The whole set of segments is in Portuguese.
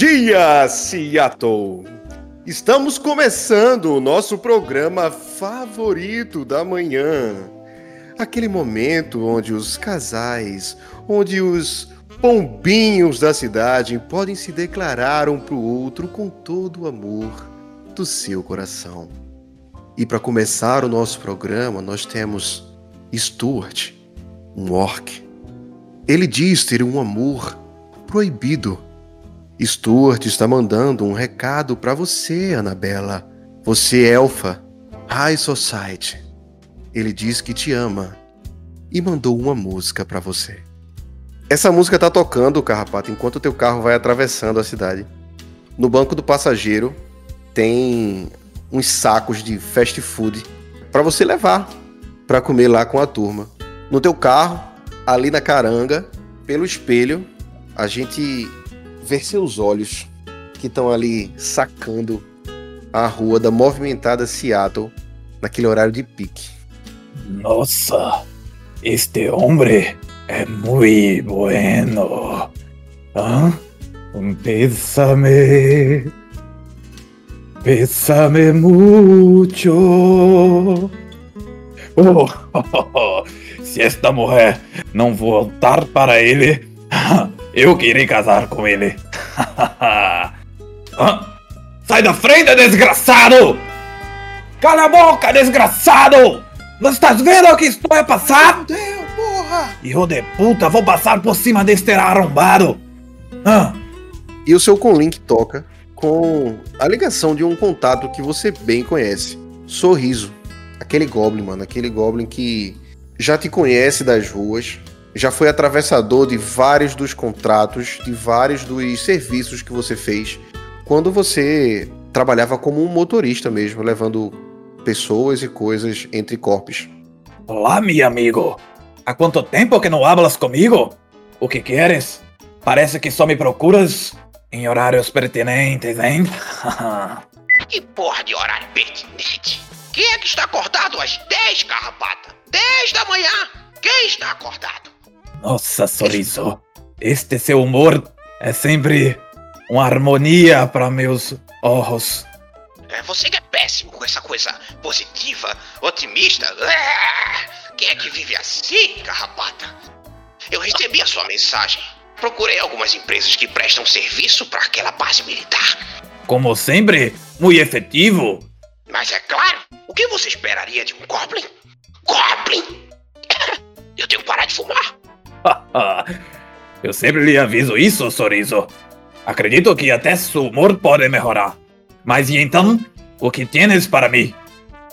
dia, Seattle! Estamos começando o nosso programa favorito da manhã. Aquele momento onde os casais, onde os pombinhos da cidade podem se declarar um para o outro com todo o amor do seu coração. E para começar o nosso programa, nós temos Stuart, um orc. Ele diz ter um amor proibido. Stuart está mandando um recado para você, Anabela. Você, elfa, High Society. Ele diz que te ama e mandou uma música para você. Essa música tá tocando, Carrapato, enquanto o teu carro vai atravessando a cidade. No banco do passageiro tem uns sacos de fast food para você levar para comer lá com a turma. No teu carro, ali na caranga, pelo espelho, a gente vê seus olhos que estão ali sacando a rua da movimentada Seattle naquele horário de pique. Nossa, este homem é muito bueno. ¿Ah? Um pésame. Pésame mucho. Oh, oh, oh, se esta mulher não voltar para ele, eu queria casar com ele. Sai da frente, desgraçado! Cala a boca, desgraçado! Não estás vendo o que estou a passar? Deus, porra! Hijo de puta, vou passar por cima deste arrombado! Ah. E o seu conlink toca com a ligação de um contato que você bem conhece. Sorriso. Aquele Goblin, mano. Aquele Goblin que já te conhece das ruas, já foi atravessador de vários dos contratos, de vários dos serviços que você fez quando você trabalhava como um motorista mesmo, levando pessoas e coisas entre corpos. Olá, meu amigo. Há quanto tempo que não hablas comigo? O que queres? Parece que só me procuras em horários pertinentes, hein? que porra de horário pertinente? Quem é que está acordado às 10, carrapata? 10 da manhã? Quem está acordado? Nossa, Sorriso. Este seu humor é sempre uma harmonia para meus olhos. É você que é péssimo com essa coisa positiva, otimista. É, quem é que vive assim, carrapata? Eu recebi a sua mensagem. Procurei algumas empresas que prestam serviço para aquela base militar. Como sempre, muito efetivo. Mas é claro, o que você esperaria de um Goblin? Goblin! Eu tenho que parar de fumar. Eu sempre lhe aviso isso, Sorriso. Acredito que até seu humor pode melhorar. Mas e então, o que tens para mim?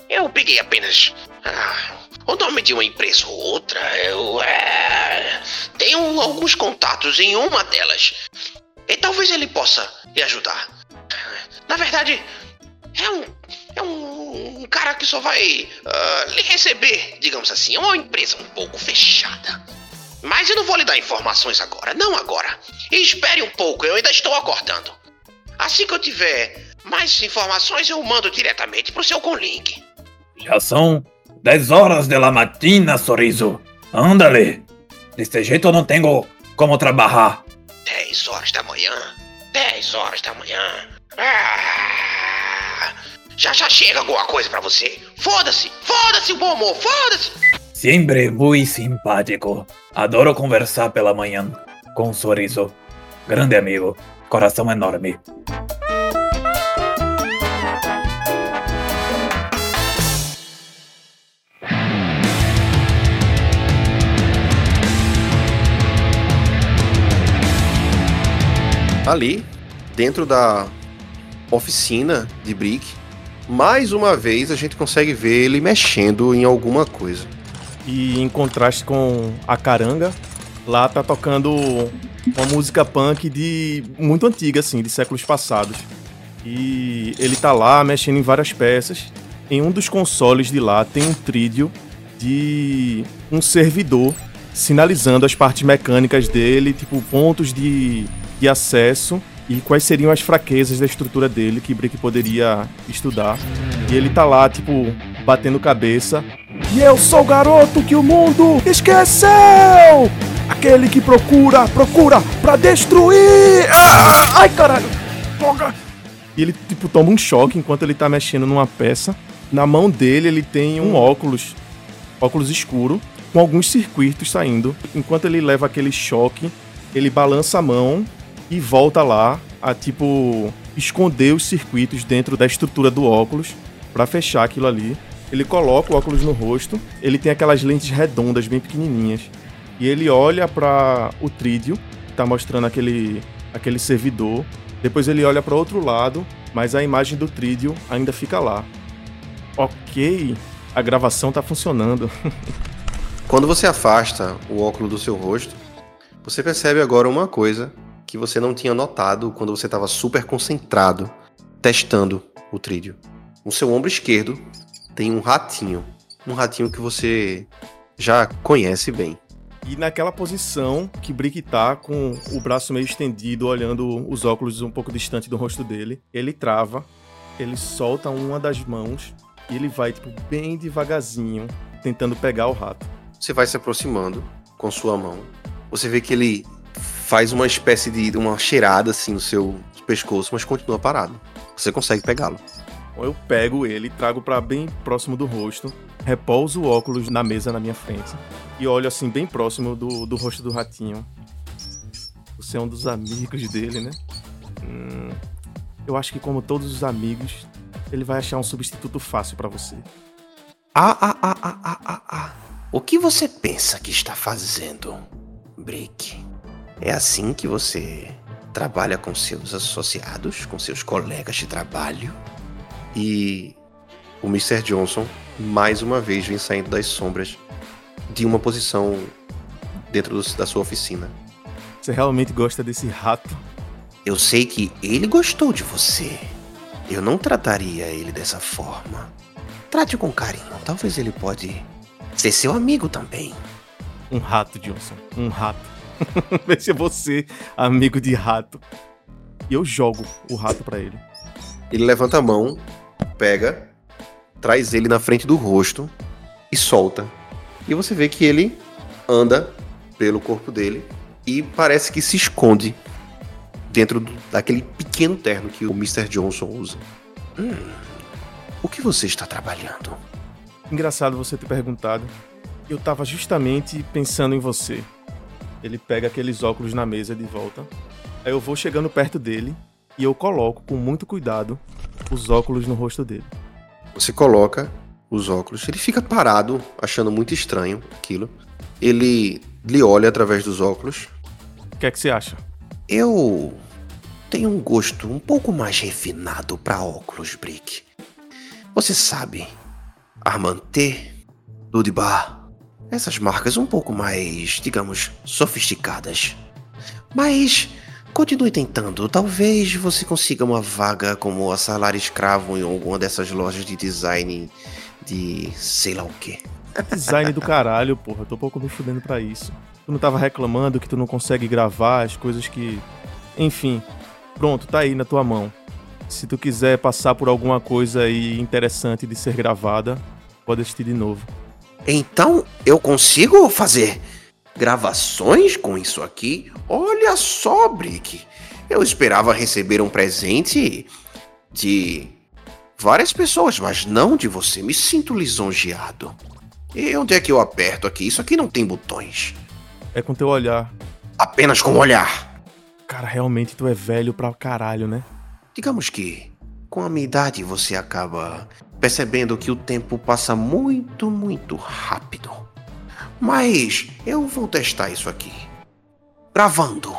Eu peguei apenas ah, o nome de uma empresa ou outra. Eu é, tenho alguns contatos em uma delas. E talvez ele possa lhe ajudar. Na verdade, é um, é um, um cara que só vai uh, lhe receber, digamos assim. É uma empresa um pouco fechada. Mas eu não vou lhe dar informações agora, não agora. espere um pouco, eu ainda estou acordando. Assim que eu tiver mais informações, eu mando diretamente pro seu Conlink. Já são 10 horas da matina, Sorriso. Ándale. Desse jeito eu não tenho como trabalhar. 10 horas da manhã? 10 horas da manhã? Ah, já já chega alguma coisa para você. Foda-se, foda-se o bom humor, foda-se. Sempre muito simpático. Adoro conversar pela manhã. Com um sorriso. Grande amigo. Coração enorme. Ali, dentro da oficina de Brick, mais uma vez a gente consegue ver ele mexendo em alguma coisa. E em contraste com a caranga, lá tá tocando uma música punk de muito antiga, assim, de séculos passados. E ele tá lá mexendo em várias peças. Em um dos consoles de lá tem um trídio de um servidor sinalizando as partes mecânicas dele, tipo pontos de de acesso e quais seriam as fraquezas da estrutura dele que Brick poderia estudar. E ele tá lá, tipo, batendo cabeça. E eu sou o garoto que o mundo esqueceu! Aquele que procura, procura pra destruir! Ah, ai, caralho! Droga! E ele, tipo, toma um choque enquanto ele tá mexendo numa peça. Na mão dele, ele tem um óculos, óculos escuro, com alguns circuitos saindo. Enquanto ele leva aquele choque, ele balança a mão e volta lá a, tipo, esconder os circuitos dentro da estrutura do óculos para fechar aquilo ali. Ele coloca o óculos no rosto, ele tem aquelas lentes redondas bem pequenininhas. E ele olha para o trídio, que tá mostrando aquele aquele servidor. Depois ele olha para outro lado, mas a imagem do trídio ainda fica lá. OK, a gravação tá funcionando. Quando você afasta o óculos do seu rosto, você percebe agora uma coisa que você não tinha notado quando você estava super concentrado testando o trídio. No seu ombro esquerdo tem um ratinho. Um ratinho que você já conhece bem. E naquela posição que Brick tá com o braço meio estendido, olhando os óculos um pouco distante do rosto dele, ele trava, ele solta uma das mãos e ele vai, tipo, bem devagarzinho, tentando pegar o rato. Você vai se aproximando com sua mão. Você vê que ele faz uma espécie de uma cheirada assim no seu pescoço, mas continua parado. Você consegue pegá-lo. Eu pego ele, trago para bem próximo do rosto, repouso o óculos na mesa na minha frente e olho assim bem próximo do, do rosto do ratinho. Você é um dos amigos dele, né? Hum, eu acho que como todos os amigos, ele vai achar um substituto fácil para você. Ah, ah, ah, ah, ah, ah, ah. O que você pensa que está fazendo, Brick? É assim que você trabalha com seus associados, com seus colegas de trabalho? E o Mr. Johnson, mais uma vez, vem saindo das sombras de uma posição dentro do, da sua oficina. Você realmente gosta desse rato? Eu sei que ele gostou de você. Eu não trataria ele dessa forma. Trate com carinho. Talvez ele pode ser seu amigo também. Um rato, Johnson. Um rato. Veja você, amigo de rato. E eu jogo o rato para ele. Ele levanta a mão, pega, traz ele na frente do rosto e solta. E você vê que ele anda pelo corpo dele e parece que se esconde dentro do, daquele pequeno terno que o Mr. Johnson usa. Hum, o que você está trabalhando? Engraçado você ter perguntado. Eu tava justamente pensando em você. Ele pega aqueles óculos na mesa de volta. Aí eu vou chegando perto dele e eu coloco com muito cuidado os óculos no rosto dele. Você coloca os óculos, ele fica parado, achando muito estranho aquilo. Ele lhe olha através dos óculos. O que é que você acha? Eu tenho um gosto um pouco mais refinado para óculos, Brick. Você sabe, Armantê, Ludibar, essas marcas um pouco mais, digamos, sofisticadas. Mas continue tentando. Talvez você consiga uma vaga como a salário escravo em alguma dessas lojas de design de sei lá o que. Design do caralho, porra. Tô um pouco me fudendo pra isso. Tu não tava reclamando que tu não consegue gravar as coisas que. Enfim. Pronto, tá aí na tua mão. Se tu quiser passar por alguma coisa aí interessante de ser gravada, pode assistir de novo. Então eu consigo fazer gravações com isso aqui? Olha só, Brick. Eu esperava receber um presente de várias pessoas, mas não de você. Me sinto lisonjeado. E onde é que eu aperto aqui? Isso aqui não tem botões. É com teu olhar. Apenas com o olhar. Cara, realmente tu é velho pra caralho, né? Digamos que com a minha idade você acaba percebendo que o tempo passa muito, muito rápido. Mas eu vou testar isso aqui. Gravando.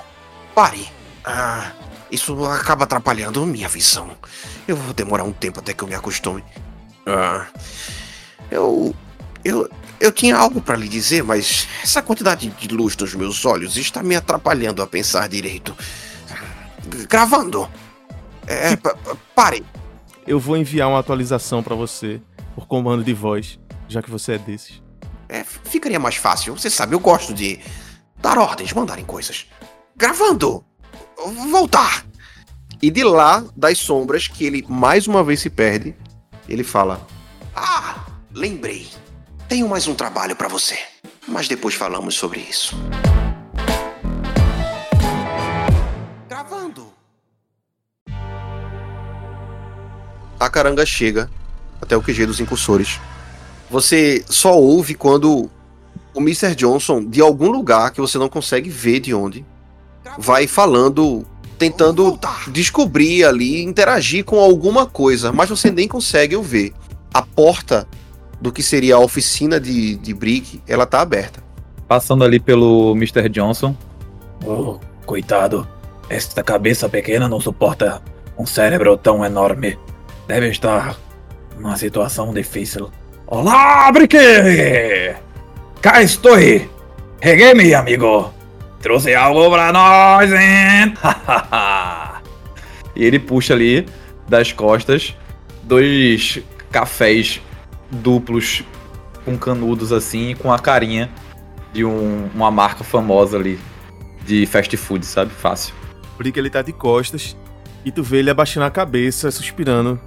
Pare. Ah, isso acaba atrapalhando minha visão. Eu vou demorar um tempo até que eu me acostume. Ah, eu. Eu. Eu tinha algo para lhe dizer, mas essa quantidade de luz nos meus olhos está me atrapalhando a pensar direito. Gravando. É, pare eu vou enviar uma atualização para você por comando de voz, já que você é desses ficaria mais fácil. Você sabe, eu gosto de dar ordens, mandarem coisas. Gravando! Voltar! E de lá, das sombras, que ele mais uma vez se perde, ele fala: Ah, lembrei. Tenho mais um trabalho para você. Mas depois falamos sobre isso. Gravando! A caranga chega até o QG dos incursores. Você só ouve quando o Mr. Johnson, de algum lugar que você não consegue ver de onde, vai falando, tentando descobrir ali, interagir com alguma coisa, mas você nem consegue o ver. A porta do que seria a oficina de, de Brick, ela tá aberta. Passando ali pelo Mr. Johnson. Oh, coitado. Esta cabeça pequena não suporta um cérebro tão enorme. Deve estar numa situação difícil. Olá, Brick! Cá estou! Reguei, meu amigo! Trouxe algo pra nós, hein? e ele puxa ali das costas dois cafés duplos com canudos assim, com a carinha de um, uma marca famosa ali de fast food, sabe? Fácil. Brick ele tá de costas e tu vê ele abaixando a cabeça, suspirando.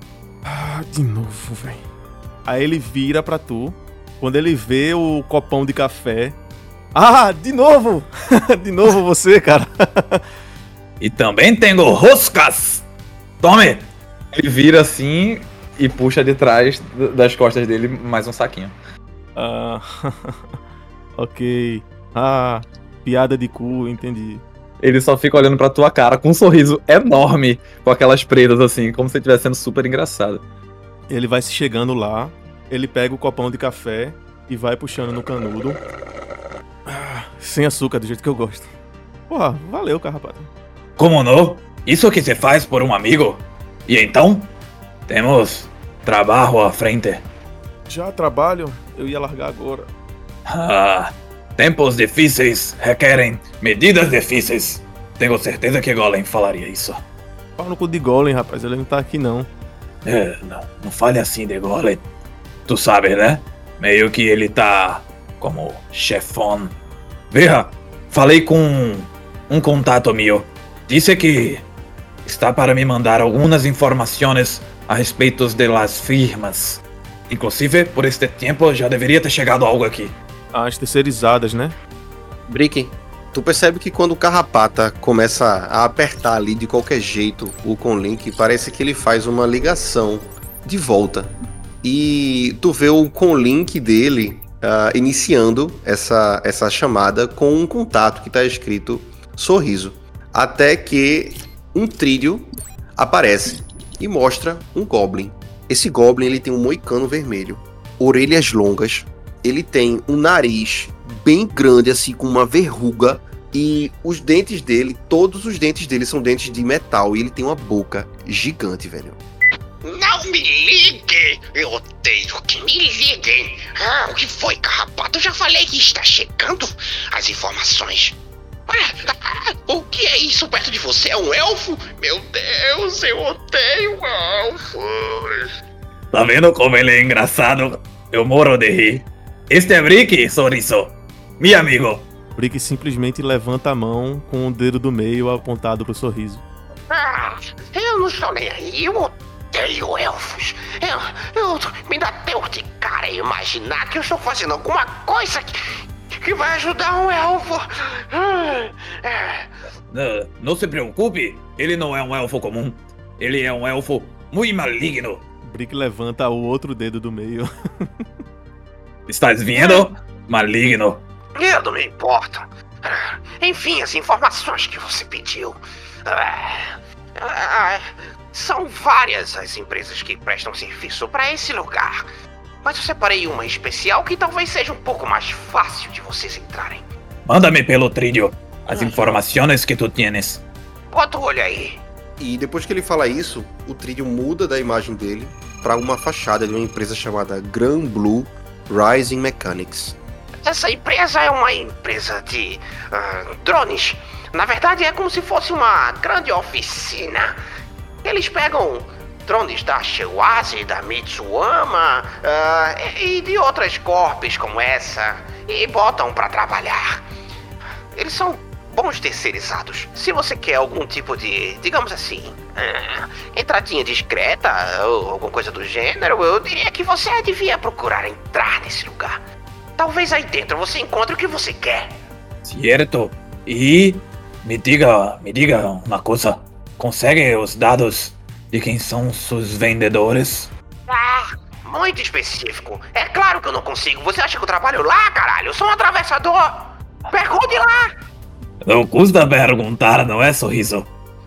Ah, de novo, velho. Aí ele vira pra tu. Quando ele vê o copão de café. Ah, de novo! de novo você, cara. e também tenho roscas! Tome! Ele vira assim e puxa de trás das costas dele mais um saquinho. Ah, ok. Ah, piada de cu, entendi. Ele só fica olhando pra tua cara com um sorriso enorme, com aquelas pretas assim, como se estivesse sendo super engraçado. Ele vai se chegando lá, ele pega o copão de café e vai puxando no canudo. Ah, sem açúcar, do jeito que eu gosto. Porra, valeu, carrapato. Como não? Isso que se faz por um amigo? E então? Temos trabalho à frente. Já trabalho? Eu ia largar agora. Ah, tempos difíceis requerem medidas difíceis. Tenho certeza que Golem falaria isso. Pau no cu de Golem, rapaz. Ele não tá aqui, não. É, não, não fale assim de Golem. Tu sabe, né? Meio que ele tá como chefão. Veja, falei com um contato meu. Disse que está para me mandar algumas informações a respeito de las firmas. Inclusive, por este tempo já deveria ter chegado algo aqui. As terceirizadas, né? Brick, tu percebe que quando o Carrapata começa a apertar ali de qualquer jeito o Conlink, parece que ele faz uma ligação de volta. E tu vê o Conlink dele uh, iniciando essa, essa chamada com um contato que está escrito sorriso. Até que um trilho aparece e mostra um Goblin. Esse Goblin ele tem um moicano vermelho, orelhas longas, ele tem um nariz bem grande, assim, com uma verruga. E os dentes dele, todos os dentes dele são dentes de metal. E ele tem uma boca gigante, velho. Não me ligue! Eu odeio que me liguem! Ah, o que foi, carrapato? Eu já falei que está chegando as informações. Ah, o que é isso perto de você? É um elfo? Meu Deus, eu odeio elfos! Tá vendo como ele é engraçado? Eu moro de rir. Este é Brick, Sorriso. Meu amigo. Brick simplesmente levanta a mão com o dedo do meio apontado pro sorriso. Ah, eu não estou nem aí. Eu odeio elfos. Eu, eu me dá dor de cara imaginar que eu estou fazendo alguma coisa que, que vai ajudar um elfo. Não, não se preocupe, ele não é um elfo comum. Ele é um elfo muito maligno. Brick levanta o outro dedo do meio. Estás vendo? Maligno. Eu não me importo. Enfim, as informações que você pediu. São várias as empresas que prestam serviço para esse lugar. Mas eu separei uma especial que talvez seja um pouco mais fácil de vocês entrarem. Manda-me pelo trilho as informações que tu tienes. Bota o olho aí. E depois que ele fala isso, o trilho muda da imagem dele para uma fachada de uma empresa chamada Grand Blue Rising Mechanics. Essa empresa é uma empresa de uh, drones. Na verdade, é como se fosse uma grande oficina. Eles pegam drones da Shiwazi, da Mitsuama uh, e de outras corpes como essa e botam para trabalhar. Eles são bons terceirizados. Se você quer algum tipo de, digamos assim, uh, entradinha discreta ou alguma coisa do gênero, eu diria que você devia procurar entrar nesse lugar. Talvez aí dentro você encontre o que você quer. Certo. E me diga, me diga uma coisa. Consegue os dados de quem são seus vendedores? Ah, muito específico. É claro que eu não consigo. Você acha que eu trabalho lá, caralho? Eu sou um atravessador. Pergunte lá. Não custa perguntar, não é, Sorriso?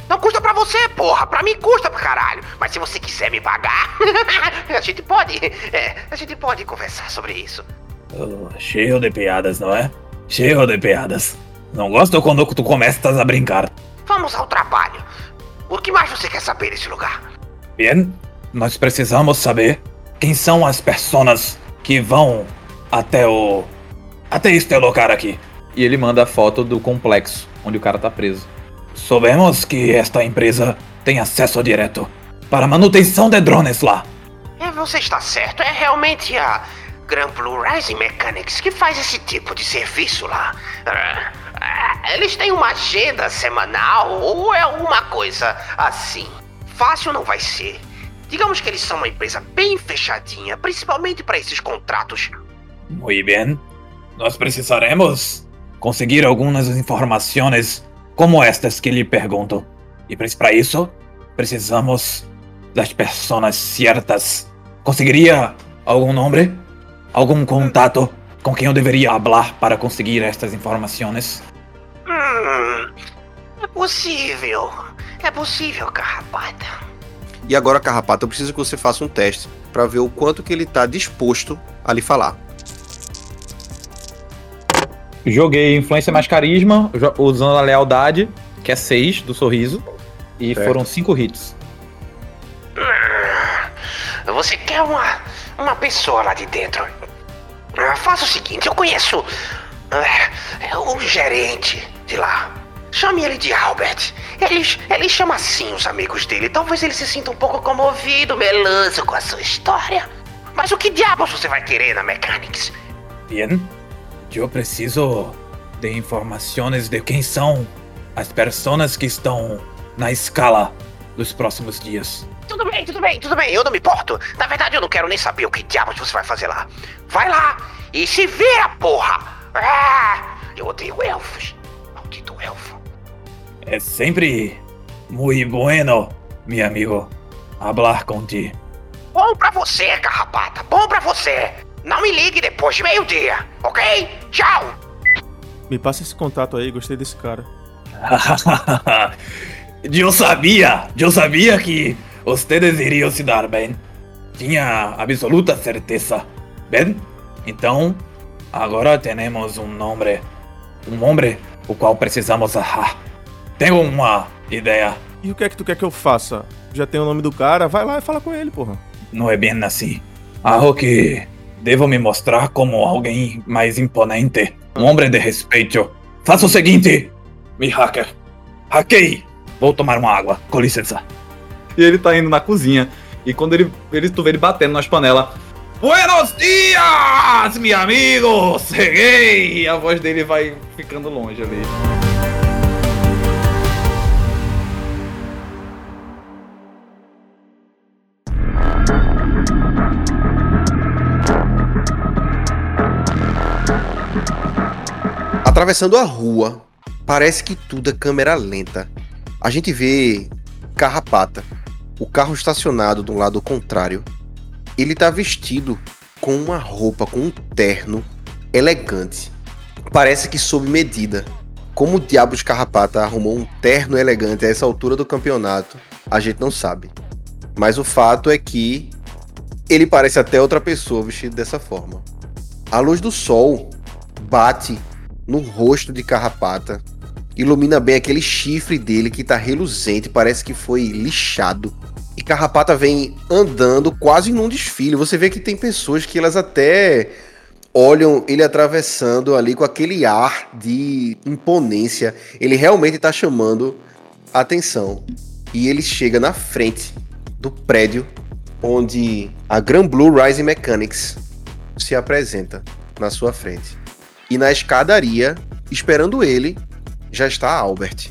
Não custa pra você, porra. Pra mim custa pra caralho. Mas se você quiser me pagar, a gente pode. É, a gente pode conversar sobre isso. Oh, cheio de piadas, não é? Cheio de piadas. Não gosto quando tu começas a brincar. Vamos ao trabalho. O que mais você quer saber desse lugar? Bem, nós precisamos saber quem são as pessoas que vão até o. até este lugar aqui. E ele manda a foto do complexo onde o cara tá preso. Soubemos que esta empresa tem acesso direto para manutenção de drones lá. É, você está certo. É realmente a Grand Blue Rising Mechanics que faz esse tipo de serviço lá. Ah, Eles têm uma agenda semanal ou é alguma coisa assim. Fácil não vai ser. Digamos que eles são uma empresa bem fechadinha, principalmente para esses contratos. Muito bem. Nós precisaremos conseguir algumas informações como estas que lhe pergunto. E para isso, precisamos das pessoas certas. Conseguiria algum nome? Algum contato com quem eu deveria falar para conseguir estas informações? Possível. É possível, Carrapata. E agora, Carrapato, eu preciso que você faça um teste pra ver o quanto que ele tá disposto a lhe falar. Joguei influência mais carisma, usando a lealdade, que é 6 do sorriso. E Certo. foram 5 hits. Você quer uma, uma pessoa lá de dentro. Ah, Faça o seguinte, eu conheço é o gerente de lá. Chame ele de Albert. Ele, ele chama assim os amigos dele. Talvez ele se sinta um pouco comovido, meloso com a sua história. Mas o que diabos você vai querer na Mechanics? Bem, eu preciso de informações de quem são as pessoas que estão na escala dos próximos dias. Tudo bem, tudo bem, tudo bem, eu não me importo. Na verdade, eu não quero nem saber o que diabos você vai fazer lá. Vai lá e se vira, porra! Ah, eu odeio elfos. Maldito elfo. É sempre muito bueno, meu amigo, falar contigo. Bom pra você, carrapata, bom pra você. Não me ligue depois de meio-dia, ok? Tchau! Me passa esse contato aí, gostei desse cara. eu sabia, eu sabia que vocês iriam se dar bem. Tinha absoluta certeza. Bem, então agora temos um nome, um homem o qual precisamos achar. Tenho uma ideia. E o que é que tu quer que eu faça? Já tem o nome do cara, vai lá e fala com ele, porra. Não é bem assim. Acho que devo me mostrar como alguém mais imponente, um homem de respeito. Faça o seguinte, me hacker. Hackei. Vou tomar uma água, com licença. E ele tá indo na cozinha. E quando ele, ele tu vê ele batendo nas panelas. Buenos dias, meu amigo! Cheguei! E a voz dele vai ficando longe ali. Atravessando a rua, parece que tudo é câmera lenta. A gente vê Carrapata, o carro estacionado do lado contrário. Ele tá vestido com uma roupa, com um terno elegante. Parece que sob medida. Como o diabo de Carrapata arrumou um terno elegante a essa altura do campeonato, a gente não sabe. Mas o fato é que ele parece até outra pessoa vestido dessa forma. A luz do sol bate no rosto de Carrapata, ilumina bem aquele chifre dele que tá reluzente, parece que foi lixado. E Carrapata vem andando quase num desfile. Você vê que tem pessoas que elas até olham ele atravessando ali com aquele ar de imponência. Ele realmente tá chamando atenção. E ele chega na frente do prédio onde a Grand Blue Rising Mechanics se apresenta na sua frente. E na escadaria, esperando ele, já está Albert,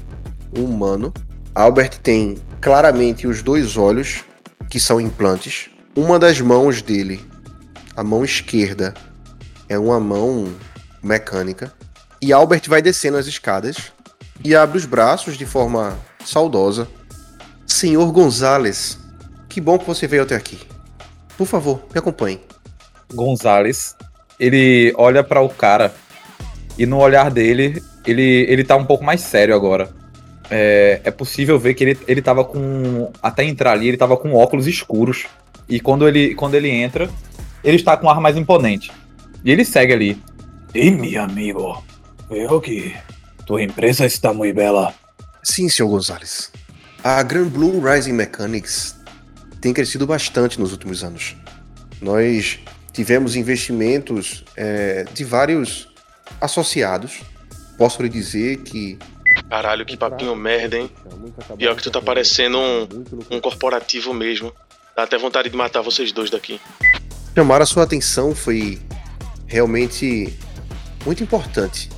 um humano. Albert tem claramente os dois olhos, que são implantes. Uma das mãos dele, a mão esquerda, é uma mão mecânica. E Albert vai descendo as escadas e abre os braços de forma saudosa. Senhor Gonzales, Que bom que você veio até aqui. Por favor, me acompanhe. Gonzales, ele olha para o cara e no olhar dele, ele, ele tá um pouco mais sério agora. É, é possível ver que ele, ele tava com. Até entrar ali, ele tava com óculos escuros. E quando ele, quando ele entra, ele está com um ar mais imponente. E ele segue ali. E meu amigo, veo que tua empresa está muito bela. Sim, senhor Gonzalez. A Grand Blue Rising Mechanics tem crescido bastante nos últimos anos. Nós tivemos investimentos é, de vários associados. Posso lhe dizer que. Caralho, que papinho merda, hein? Pior que tu tá parecendo um, um corporativo mesmo. Dá até vontade de matar vocês dois daqui. Chamar a sua atenção foi realmente muito importante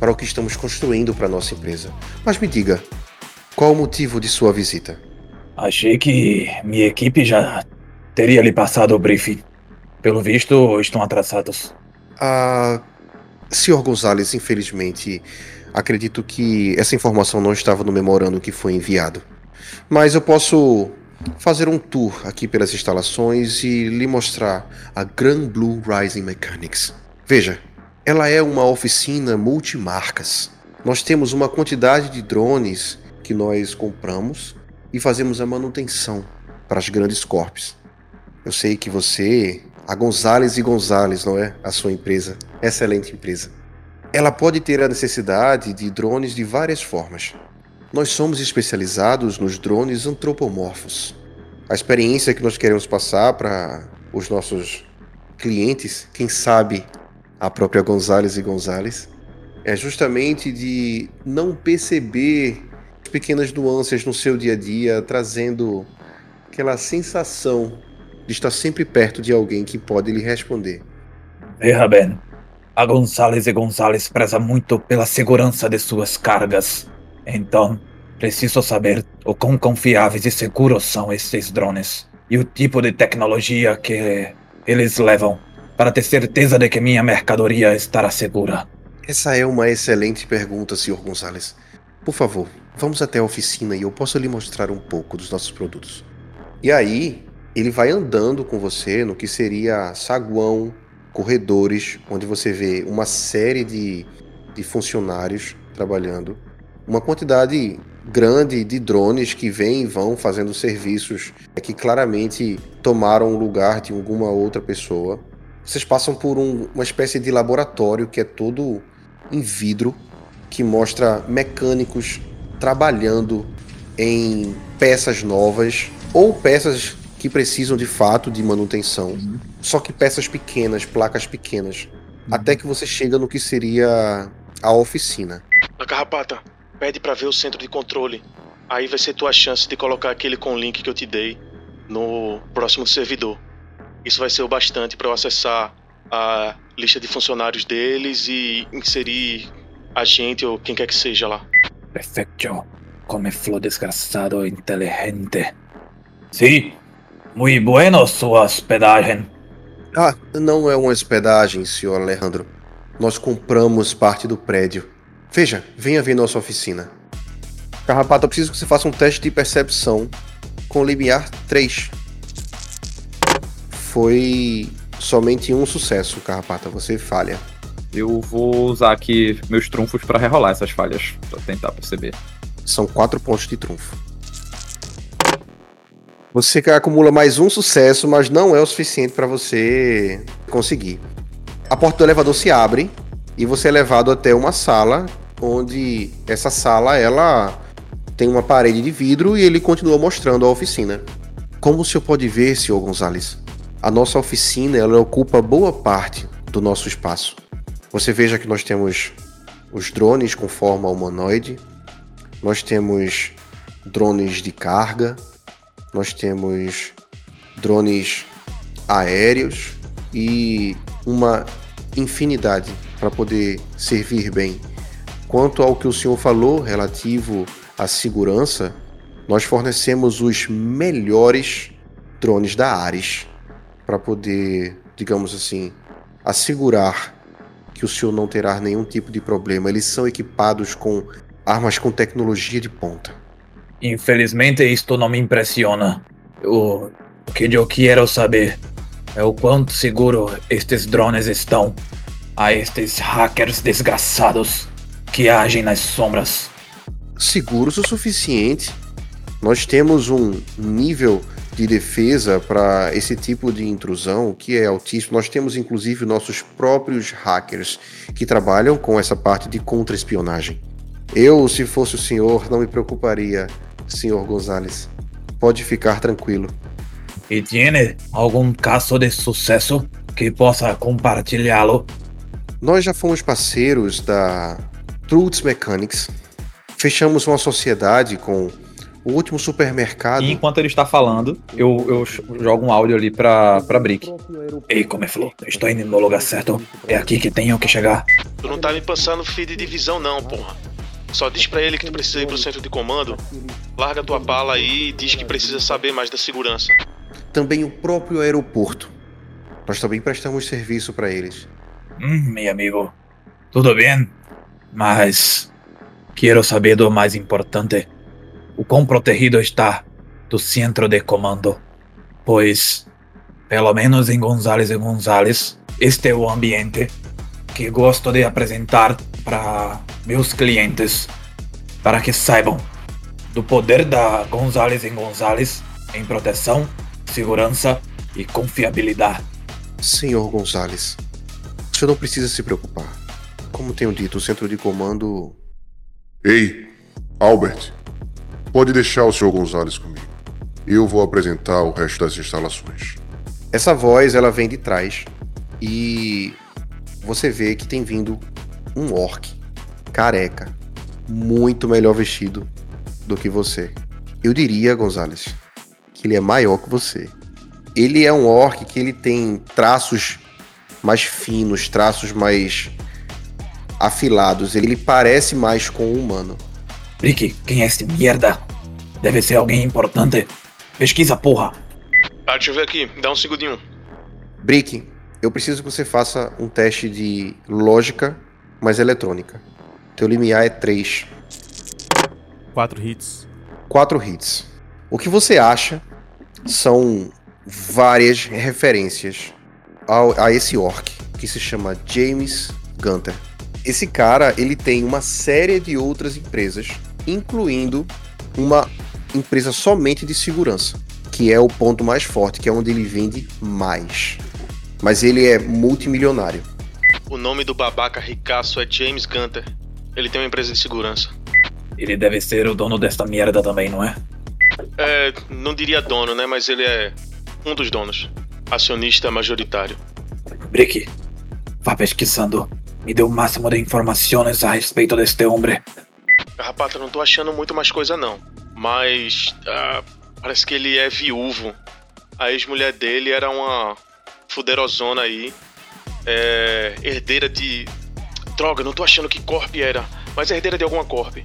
para o que estamos construindo para nossa empresa. Mas me diga, qual o motivo de sua visita? Achei que minha equipe já teria lhe passado o briefing. Pelo visto, estão atrasados. Ah, senhor Gonzalez, infelizmente, acredito que essa informação não estava no memorando que foi enviado. Mas eu posso fazer um tour aqui pelas instalações e lhe mostrar a Grand Blue Rising Mechanics. Veja, ela é uma oficina multimarcas. Nós temos uma quantidade de drones que nós compramos e fazemos a manutenção para as grandes corpos. Eu sei que você, a Gonzales e Gonzales, não é? A sua empresa, excelente empresa. Ela pode ter a necessidade de drones de várias formas. Nós somos especializados nos drones antropomorfos. A experiência que nós queremos passar para os nossos clientes, quem sabe a própria Gonzales e Gonzales, é justamente de não perceber pequenas nuances no seu dia a dia, trazendo aquela sensação de estar sempre perto de alguém que pode lhe responder. Veja bem, a Gonzales e Gonzales preza muito pela segurança de suas cargas. Então, preciso saber o quão confiáveis e seguros são esses drones e o tipo de tecnologia que eles levam para ter certeza de que minha mercadoria estará segura. Essa é uma excelente pergunta, Sr. Gonzales. Por favor, vamos até a oficina e eu posso lhe mostrar um pouco dos nossos produtos. E aí, ele vai andando com você no que seria saguão, corredores, onde você vê uma série de, de funcionários trabalhando, uma quantidade grande de drones que vêm e vão fazendo serviços que claramente tomaram o lugar de alguma outra pessoa. Vocês passam por um, uma espécie de laboratório que é todo em vidro, que mostra mecânicos trabalhando em peças novas ou peças que precisam de fato de manutenção, uhum. só que peças pequenas, placas pequenas, uhum. até que você chega no que seria a oficina. A carrapata, pede para ver o centro de controle. Aí vai ser tua chance de colocar aquele com link que eu te dei no próximo servidor. Isso vai ser o bastante para eu acessar a lista de funcionários deles e inserir a gente ou quem quer que seja lá. Perfeito. Come flor desgraçado inteligente. Sim, muito bueno sua hospedagem. Ah, não é uma hospedagem, senhor Alejandro. Nós compramos parte do prédio. Veja, venha ver nossa oficina. Carrapato, eu preciso que você faça um teste de percepção com limiar 3. Foi somente um sucesso, Carrapata. Você falha. Eu vou usar aqui meus trunfos para rerolar essas falhas, para tentar perceber. São quatro pontos de trunfo. Você acumula mais um sucesso, mas não é o suficiente para você conseguir. A porta do elevador se abre e você é levado até uma sala, onde essa sala ela tem uma parede de vidro e ele continua mostrando a oficina. Como o senhor pode ver, senhor Gonzalez, a nossa oficina ela ocupa boa parte do nosso espaço. Você veja que nós temos os drones com forma humanoide, nós temos drones de carga, nós temos drones aéreos e uma infinidade para poder servir bem. Quanto ao que o senhor falou relativo à segurança, nós fornecemos os melhores drones da Ares para poder, digamos assim, assegurar que o senhor não terá nenhum tipo de problema. Eles são equipados com armas com tecnologia de ponta. Infelizmente, isto não me impressiona. O, que eu quero saber é o quanto seguro estes drones estão a estes hackers desgraçados que agem nas sombras. Seguros o suficiente. Nós temos um nível de defesa para esse tipo de intrusão que é altíssimo. Nós temos inclusive nossos próprios hackers que trabalham com essa parte de contra-espionagem. Eu, se fosse o senhor, não me preocuparia, senhor Gonzalez. Pode ficar tranquilo. E tiene algum caso de sucesso que possa compartilhá-lo? Nós já fomos parceiros da Truths Mechanics. Fechamos uma sociedade com o último supermercado. E enquanto ele está falando, eu, eu jogo um áudio ali pra, pra Brick. Ei, como é falou, estou indo no lugar certo. É aqui que tenho que chegar. Tu não tá me passando feed de visão não, porra. Só diz pra ele que tu precisa ir pro centro de comando, larga tua bala aí e diz que precisa saber mais da segurança. Também o próprio aeroporto. Nós também prestamos serviço para eles. Hum, meu amigo, tudo bem, mas quero saber do mais importante. O quão protegido está do centro de comando, pois, pelo menos em Gonzales e Gonzales, este é o ambiente que gosto de apresentar para meus clientes, para que saibam do poder da Gonzales e Gonzales em proteção, segurança e confiabilidade. Senhor Gonzales, o senhor não precisa se preocupar. Como tenho dito, o centro de comando. Ei, Albert, pode deixar o senhor Gonzales comigo. Eu vou apresentar o resto das instalações. Essa voz ela vem de trás e você vê que tem vindo um orc careca, muito melhor vestido do que você. Eu diria, Gonzales, que ele é maior que você. Ele é um orc que ele tem traços mais finos, traços mais afilados. Ele parece mais com um humano. Rick, quem é esse merda? Deve ser alguém importante. Pesquisa, porra. Ah, deixa eu ver aqui, dá um segundinho. Brick, eu preciso que você faça um teste de lógica mais eletrônica. Teu limiar é 3. Quatro hits. 4 hits. O que você acha são várias referências ao, a esse orc, que se chama James Gunter. Esse cara, ele tem uma série de outras empresas, incluindo uma empresa somente de segurança, que é o ponto mais forte, que é onde ele vende mais. Mas ele é multimilionário. O nome do babaca ricaço é James Gunter. Ele tem uma empresa de segurança. Ele deve ser o dono desta merda também, não é? É, não diria dono, né? Mas ele é um dos donos. Acionista majoritário. Brick, vá pesquisando. Me dê o máximo de informações a respeito deste homem. Rapata, não tô achando muito mais coisa não. Mas. ah, parece que ele é viúvo. A ex-mulher dele era uma fuderosona aí. É, herdeira de. Droga, não tô achando que corp era. Mas herdeira de alguma corp.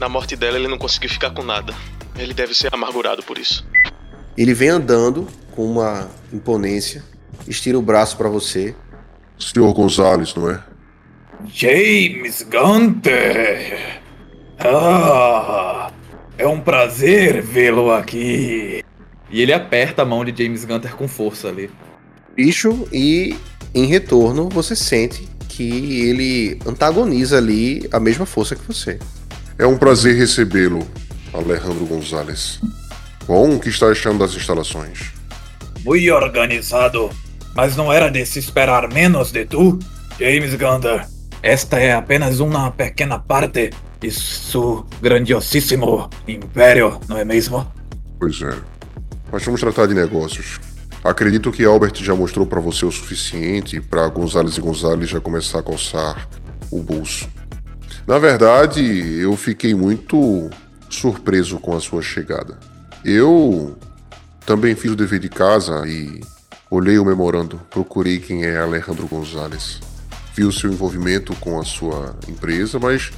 Na morte dela, ele não conseguiu ficar com nada. Ele deve ser amargurado por isso. Ele vem andando com uma imponência, estira o braço para você. Senhor Gonzales, não é? James Gunter! Ah! É um prazer vê-lo aqui. E ele aperta a mão de James Gunter com força ali. Bicho, e em retorno você sente que ele antagoniza ali a mesma força que você. É um prazer recebê-lo, Alejandro Gonzales. Bom, o que está achando das instalações? Muito organizado. Mas não era de se esperar menos de tu, James Gunter. Esta é apenas uma pequena parte de seu grandiosíssimo império, não é mesmo? Pois é. Mas vamos tratar de negócios. Acredito que Albert já mostrou para você o suficiente para Gonzales e Gonzales já começar a coçar o bolso. Na verdade, eu fiquei muito surpreso com a sua chegada. Eu também fiz o dever de casa e olhei o memorando, procurei quem é Alejandro Gonzalez. Vi o seu envolvimento com a sua empresa, mas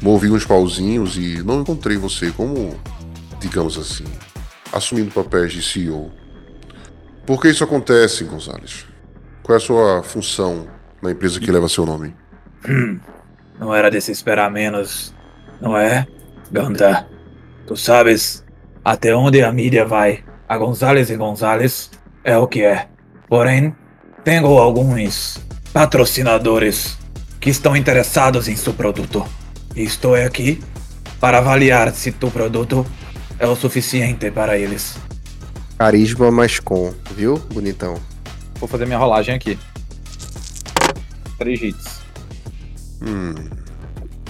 movi uns pauzinhos e não encontrei você como, digamos assim, assumindo papéis de CEO. Por que isso acontece, Gonzalez? Qual é a sua função na empresa que leva seu nome? Não era de se esperar menos, não é? Ganta, tu sabes até onde a mídia vai A Gonzales e Gonzales é o que é. Porém, tenho alguns patrocinadores que estão interessados em seu produto. E estou aqui para avaliar se tu produto é o suficiente para eles. Carisma mais com, viu, bonitão? Vou fazer minha rolagem aqui. Três hits. Hum.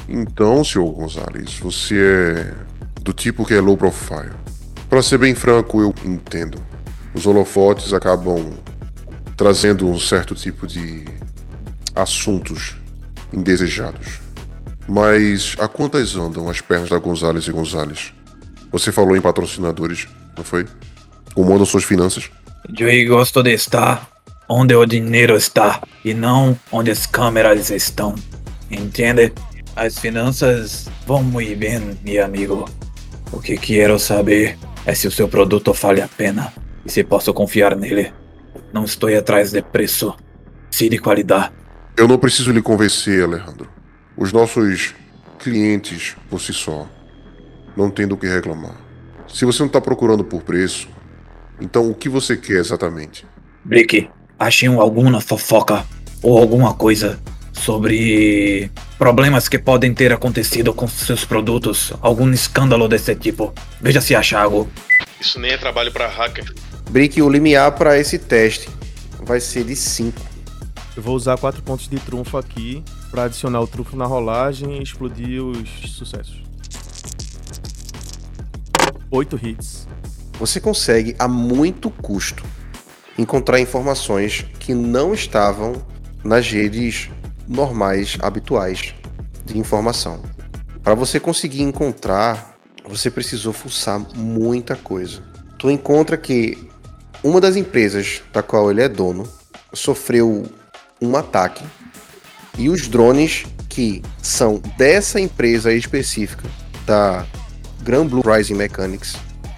Então, senhor Gonzalez, você é do tipo que é low profile. Para ser bem franco, eu entendo. Os holofotes acabam trazendo um certo tipo de assuntos indesejados. Mas a quantas andam as pernas da Gonzalez e Gonzalez? Você falou em patrocinadores, não foi? Como andam suas finanças? Eu gosto de estar onde o dinheiro está e não onde as câmeras estão. Entende? As finanças vão muito bem, meu amigo. O que quero saber é se o seu produto vale a pena e se posso confiar nele. Não estou atrás de preço, sim de qualidade. Eu não preciso lhe convencer, Alejandro. Os nossos clientes, por si só, não têm do que reclamar. Se você não está procurando por preço, então o que você quer exatamente? Brick, achei alguma fofoca ou alguma coisa sobre problemas que podem ter acontecido com seus produtos, algum escândalo desse tipo. Veja se acha algo. Isso nem é trabalho pra hacker. Brick, o limiar para esse teste vai ser de 5. Eu vou usar quatro pontos de trunfo aqui para adicionar o trunfo na rolagem e explodir os sucessos. Oito hits. Você consegue, a muito custo, encontrar informações que não estavam nas redes normais, habituais de informação. Para você conseguir encontrar, você precisou fuçar muita coisa. Tu encontra que uma das empresas da qual ele é dono sofreu um ataque e os drones que são dessa empresa específica, da Grand Blue Rising Mechanics,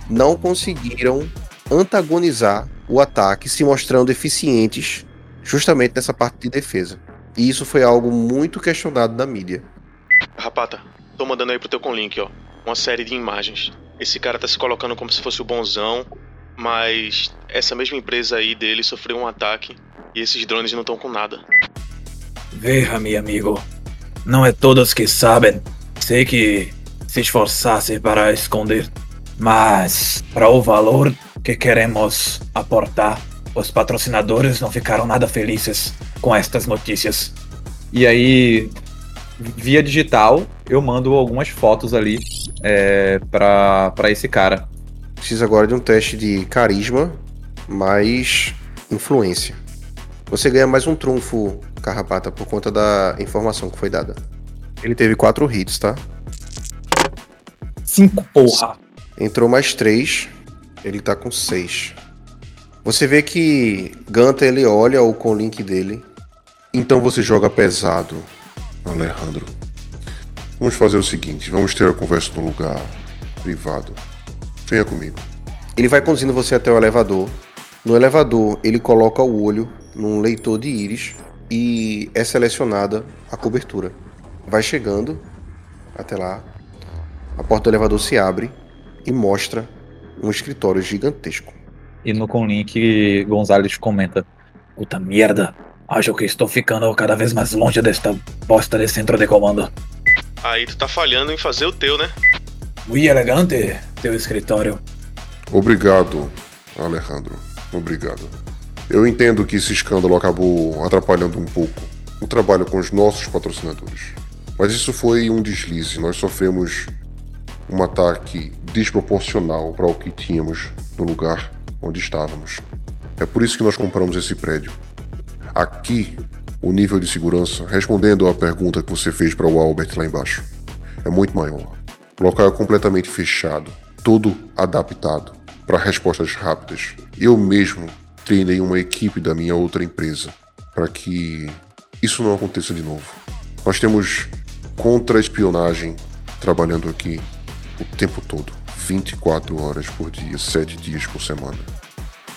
não conseguiram antagonizar o ataque, se mostrando eficientes justamente nessa parte de defesa. E isso foi algo muito questionado na mídia. Rapata, tô mandando aí pro teu conlink, ó. Uma série de imagens. Esse cara tá se colocando como se fosse o bonzão, mas essa mesma empresa aí dele sofreu um ataque e esses drones não estão com nada. Veja, meu amigo. Não é todos que sabem. Sei que se esforçasse para esconder, mas para o valor que queremos aportar, os patrocinadores não ficaram nada felizes com estas notícias. E aí, via digital, eu mando algumas fotos ali é, pra, pra esse cara. Precisa agora de um teste de carisma mais influência. Você ganha mais um trunfo, Carrapata, por conta da informação que foi dada. Ele teve quatro hits, tá? Cinco, porra. Entrou mais três, ele tá com seis. Você vê que Ganta ele olha o com link dele. Então você joga pesado, Alejandro. Vamos fazer o seguinte, vamos ter a conversa num lugar privado. Venha comigo. Ele vai conduzindo você até o elevador. No elevador, ele coloca o olho num leitor de íris e é selecionada a cobertura. Vai chegando até lá. A porta do elevador se abre e mostra um escritório gigantesco. E no Conlink, Gonzalez comenta: Puta merda, acho que estou ficando cada vez mais longe desta bosta de centro de comando. Aí tu tá falhando em fazer o teu, né? Muito elegante teu escritório. Obrigado, Alejandro. Obrigado. Eu entendo que esse escândalo acabou atrapalhando um pouco o trabalho com os nossos patrocinadores. Mas isso foi um deslize. Nós sofremos um ataque desproporcional para o que tínhamos no lugar onde estávamos. É por isso que nós compramos esse prédio. Aqui, o nível de segurança, respondendo à pergunta que você fez para o Albert lá embaixo, é muito maior. O local é completamente fechado, todo adaptado para respostas rápidas. Eu mesmo treinei uma equipe da minha outra empresa para que isso não aconteça de novo. Nós temos contra-espionagem trabalhando aqui o tempo todo, 24 horas por dia, 7 dias por semana.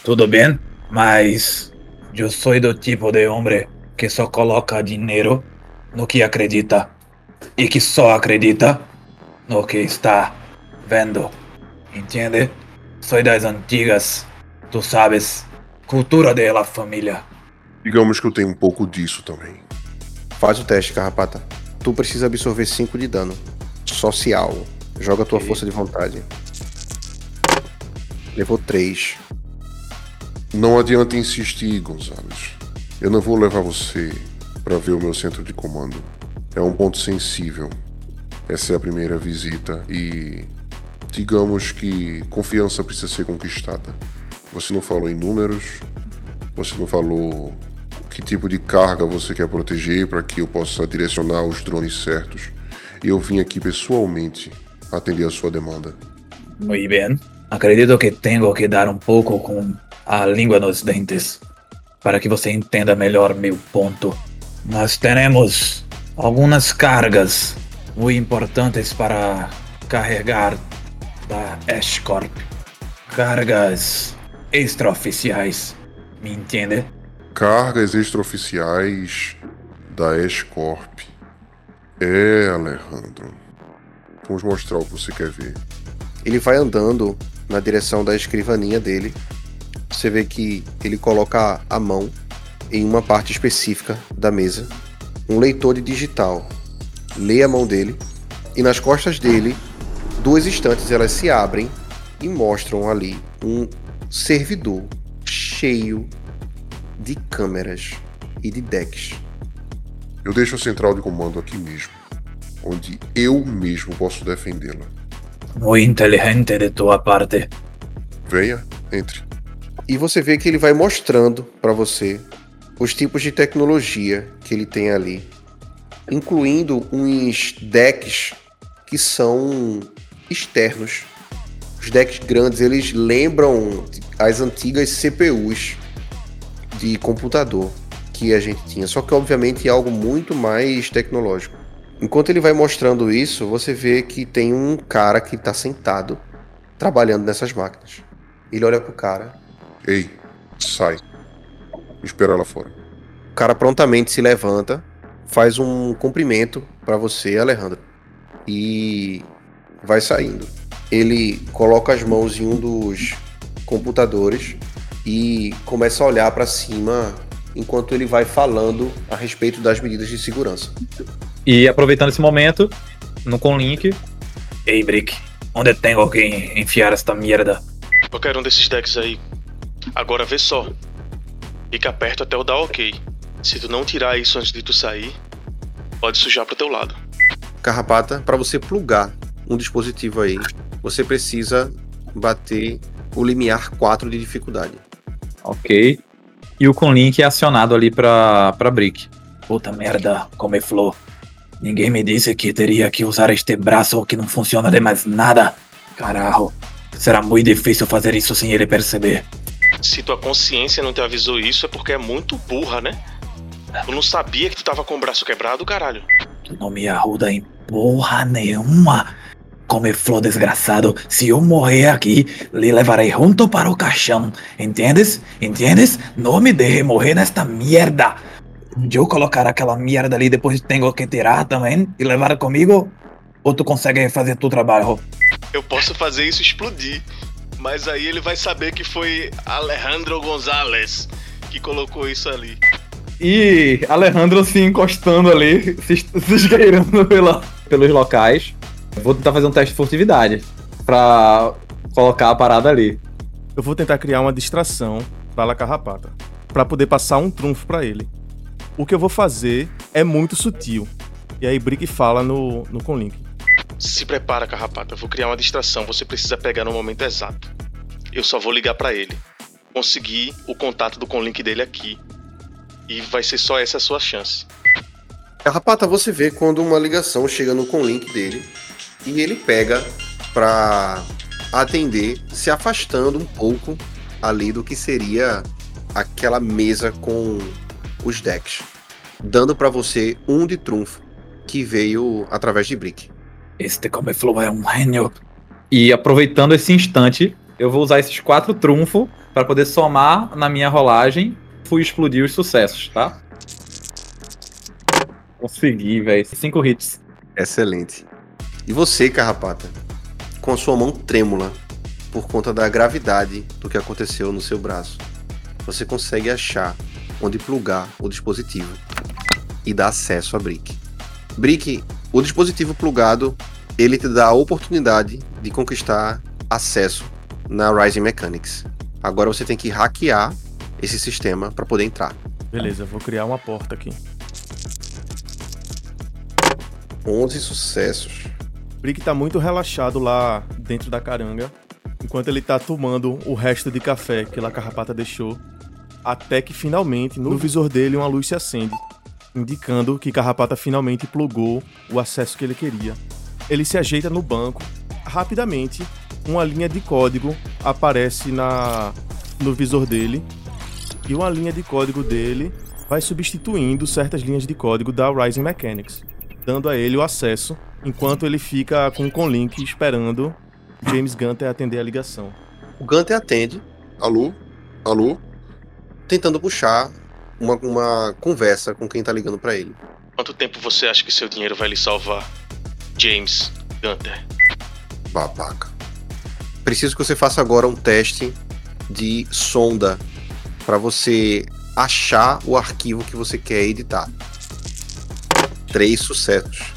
Tudo bem, mas eu sou do tipo de homem que só coloca dinheiro no que acredita e que só acredita no que está vendo. Entende? Soy das antigas. Tu sabes. Cultura de la família. Digamos que eu tenho um pouco disso também. Faz o teste, Carrapata. Tu precisa absorver 5 de dano. Social. Joga tua força de vontade. Levou 3. Não adianta insistir, Gonzalez. Eu não vou levar você para ver o meu centro de comando. É um ponto sensível. Essa é a primeira visita e digamos que confiança precisa ser conquistada. Você não falou em números, você não falou que tipo de carga você quer proteger para que eu possa direcionar os drones certos. E eu vim aqui pessoalmente atender a sua demanda. Muy bem. Acredito que tenho que dar um pouco com a língua nos dentes para que você entenda melhor meu ponto. Nós temos algumas cargas muito importantes para carregar da Ashcorp. Cargas extraoficiais. Me entende? Cargas extraoficiais da Escorp. É, Alejandro. Vamos mostrar o que você quer ver. Ele vai andando na direção da escrivaninha dele. Você vê que ele coloca a mão em uma parte específica da mesa. Um leitor de digital lê a mão dele e nas costas dele, duas estantes elas se abrem e mostram ali um servidor cheio de câmeras e de decks. Eu deixo a central de comando aqui mesmo, onde eu mesmo posso defendê-la. Muito inteligente de tua parte. Venha, entre. E você vê que ele vai mostrando para você os tipos de tecnologia que ele tem ali, incluindo uns decks que são externos. Os decks grandes, eles lembram as antigas CPUs de computador que a gente tinha, só que obviamente é algo muito mais tecnológico. Enquanto ele vai mostrando isso, você vê que tem um cara que está sentado trabalhando nessas máquinas. Ele olha pro cara. Ei, sai. Espera lá fora. O cara prontamente se levanta, faz um cumprimento para você, Alejandro, e vai saindo. Ele coloca as mãos em um dos computadores e começa a olhar para cima enquanto ele vai falando a respeito das medidas de segurança. E aproveitando esse momento, no Conlink, Ei, Brick, onde tenho que enfiar esta merda? Eu quero um desses decks aí. Agora vê só. Fica perto até eu dar ok. Se tu não tirar isso antes de tu sair, pode sujar pro teu lado. Carrapata, para você plugar um dispositivo aí, você precisa bater o limiar 4 de dificuldade. ok. E o Conlink é acionado ali pra, pra Brick. Puta merda, come flor. Ninguém me disse que teria que usar este braço que não funciona de mais nada. Carajo, será muito difícil fazer isso sem ele perceber. Se tua consciência não te avisou isso, é porque é muito burra, né? Tu não sabia que tu tava com o braço quebrado, caralho. Tu não me ajuda em porra nenhuma. Come flor desgraçado, se eu morrer aqui, lhe levarei junto para o caixão. Entendes? Entendes? Não me deixe morrer nesta merda. Eu colocar aquela merda ali depois tenho que tirar também e levar comigo? Ou tu consegue fazer tu trabalho? Eu posso fazer isso explodir. Mas aí ele vai saber que foi Alejandro Gonzalez que colocou isso ali. E Alejandro se encostando ali, se, se esgueirando pela, pelos locais. Vou tentar fazer um teste de furtividade pra colocar a parada ali. Eu vou tentar criar uma distração para La Carrapata, para poder passar um trunfo para ele. O que eu vou fazer é muito sutil. E aí Brick fala no, no Conlink. Se prepara, carrapata. Vou criar uma distração. Você precisa pegar no momento exato. Eu só vou ligar pra ele. Conseguir o contato do conlink dele aqui. E vai ser só essa a sua chance. Carrapata, você vê quando uma ligação chega no conlink dele e ele pega pra atender, se afastando um pouco ali do que seria aquela mesa com os decks, dando pra você um de trunfo que veio através de Brick. Este come flor é um gênio. E aproveitando esse instante, eu vou usar esses quatro trunfos pra poder somar na minha rolagem. Fui explodir os sucessos, tá? Consegui, velho. Cinco hits. Excelente. E você, Carrapata, com a sua mão trêmula, por conta da gravidade do que aconteceu no seu braço. Você consegue achar onde plugar o dispositivo e dar acesso a Brick. Brick, o dispositivo plugado, ele te dá a oportunidade de conquistar acesso na Rising Mechanics. Agora você tem que hackear esse sistema para poder entrar. Beleza, vou criar uma porta aqui. 11 sucessos. Brick tá muito relaxado lá dentro da caranga, enquanto ele tá tomando o resto de café que a carrapata deixou, até que finalmente no visor dele uma luz se acende, indicando que Carrapata finalmente plugou o acesso que ele queria. Ele se ajeita no banco. Rapidamente, uma linha de código aparece na no visor dele e uma linha de código dele vai substituindo certas linhas de código da Rising Mechanics, dando a ele o acesso enquanto ele fica com o conlink esperando James Gunter atender a ligação. O Gunter atende, Alô? Alô? tentando puxar uma, uma conversa com quem tá ligando para ele. Quanto tempo você acha que seu dinheiro vai lhe salvar? James Gunter. Babaca. Preciso que você faça agora um teste de sonda para você achar o arquivo que você quer editar. Três sucessos.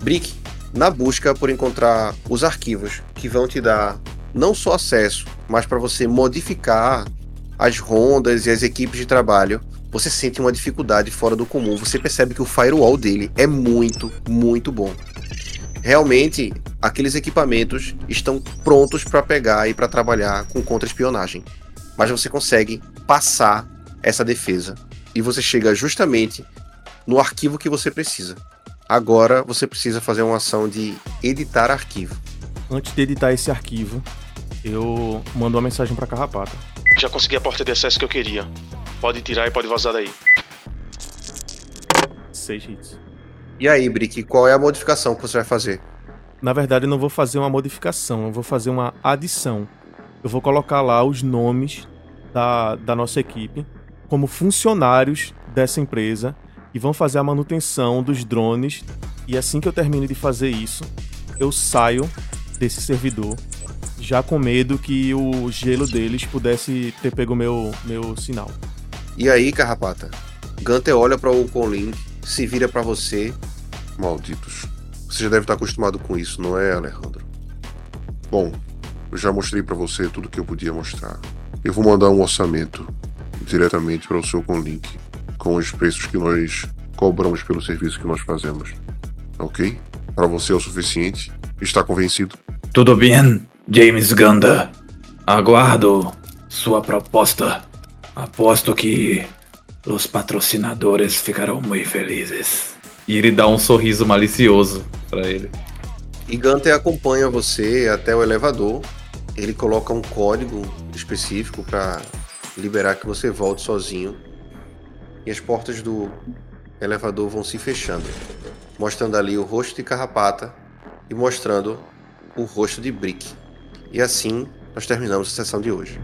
Brick, na busca por encontrar os arquivos que vão te dar não só acesso, mas para você modificar as rondas e as equipes de trabalho, você sente uma dificuldade fora do comum. Você percebe que o firewall dele é muito, muito bom. Realmente, aqueles equipamentos estão prontos para pegar e para trabalhar com contra-espionagem. Mas você consegue passar essa defesa e você chega justamente no arquivo que você precisa. Agora você precisa fazer uma ação de editar arquivo. Antes de editar esse arquivo, eu mando uma mensagem para Carrapata. Já consegui a porta de acesso que eu queria. Pode tirar e pode vazar daí. Seis hits. E aí, Brick, qual é a modificação que você vai fazer? Na verdade, eu não vou fazer uma modificação, eu vou fazer uma adição. Eu vou colocar lá os nomes da, da nossa equipe como funcionários dessa empresa e vão fazer a manutenção dos drones. E assim que eu termine de fazer isso, eu saio desse servidor, já com medo que o gelo deles pudesse ter pego meu, meu sinal. E aí, Carrapata? Gunter olha para o Conlink, se vira para você. Malditos. Você já deve estar acostumado com isso, não é, Alejandro? Bom, eu já mostrei para você tudo que eu podia mostrar. Eu vou mandar um orçamento diretamente para o seu Conlink, com os preços que nós cobramos pelo serviço que nós fazemos. Ok? Para você é o suficiente? Está convencido? Tudo bem, James Ganda. Aguardo sua proposta. Aposto que os patrocinadores ficarão muito felizes. E ele dá um sorriso malicioso para ele. E Gunter acompanha você até o elevador. Ele coloca um código específico para liberar que você volte sozinho. E as portas do elevador vão se fechando, mostrando ali o rosto de Carrapata e mostrando o rosto de Brick. E assim nós terminamos a sessão de hoje.